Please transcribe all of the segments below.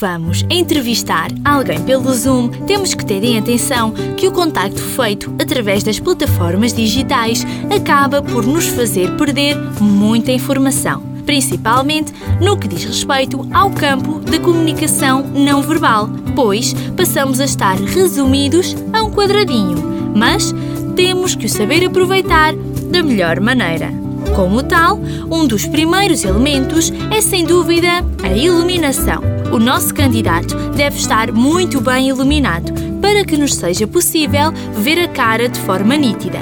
vamos entrevistar alguém pelo Zoom, temos que ter em atenção que o contacto feito através das plataformas digitais acaba por nos fazer perder muita informação, principalmente no que diz respeito ao campo da comunicação não verbal, pois passamos a estar resumidos a um quadradinho, mas temos que o saber aproveitar da melhor maneira. Como tal, um dos primeiros elementos é sem dúvida a iluminação. O nosso candidato deve estar muito bem iluminado para que nos seja possível ver a cara de forma nítida.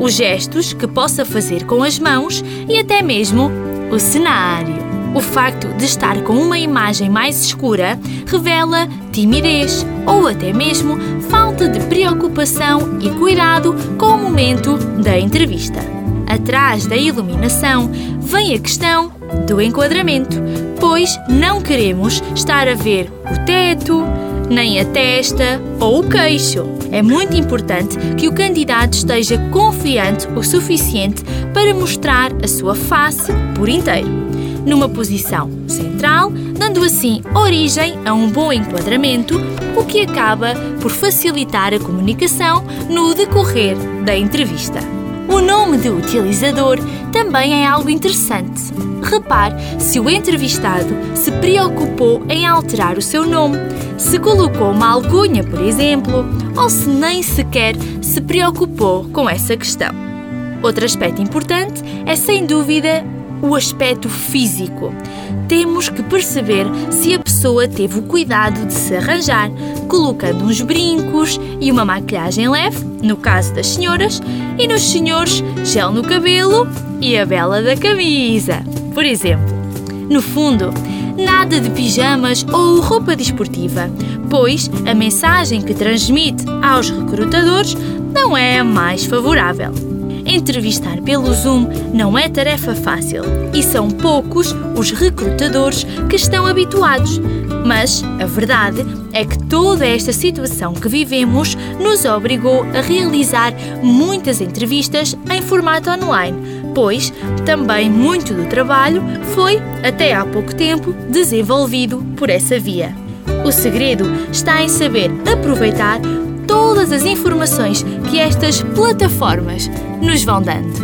Os gestos que possa fazer com as mãos e até mesmo o cenário. O facto de estar com uma imagem mais escura revela timidez ou até mesmo falta de preocupação e cuidado com o momento da entrevista. Atrás da iluminação vem a questão do enquadramento, pois não queremos estar a ver o teto, nem a testa ou o queixo. É muito importante que o candidato esteja confiante o suficiente para mostrar a sua face por inteiro numa posição central, dando assim origem a um bom enquadramento, o que acaba por facilitar a comunicação no decorrer da entrevista. O nome do utilizador também é algo interessante. Repare se o entrevistado se preocupou em alterar o seu nome, se colocou uma alcunha, por exemplo, ou se nem sequer se preocupou com essa questão. Outro aspecto importante é, sem dúvida, o aspecto físico. Temos que perceber se a pessoa teve o cuidado de se arranjar, colocando uns brincos e uma maquilhagem leve, no caso das senhoras, e nos senhores, gel no cabelo e a vela da camisa, por exemplo. No fundo, nada de pijamas ou roupa desportiva, pois a mensagem que transmite aos recrutadores não é a mais favorável. Entrevistar pelo Zoom não é tarefa fácil e são poucos os recrutadores que estão habituados. Mas a verdade é que toda esta situação que vivemos nos obrigou a realizar muitas entrevistas em formato online, pois também muito do trabalho foi, até há pouco tempo, desenvolvido por essa via. O segredo está em saber aproveitar todas as informações que estas plataformas nos vão dando.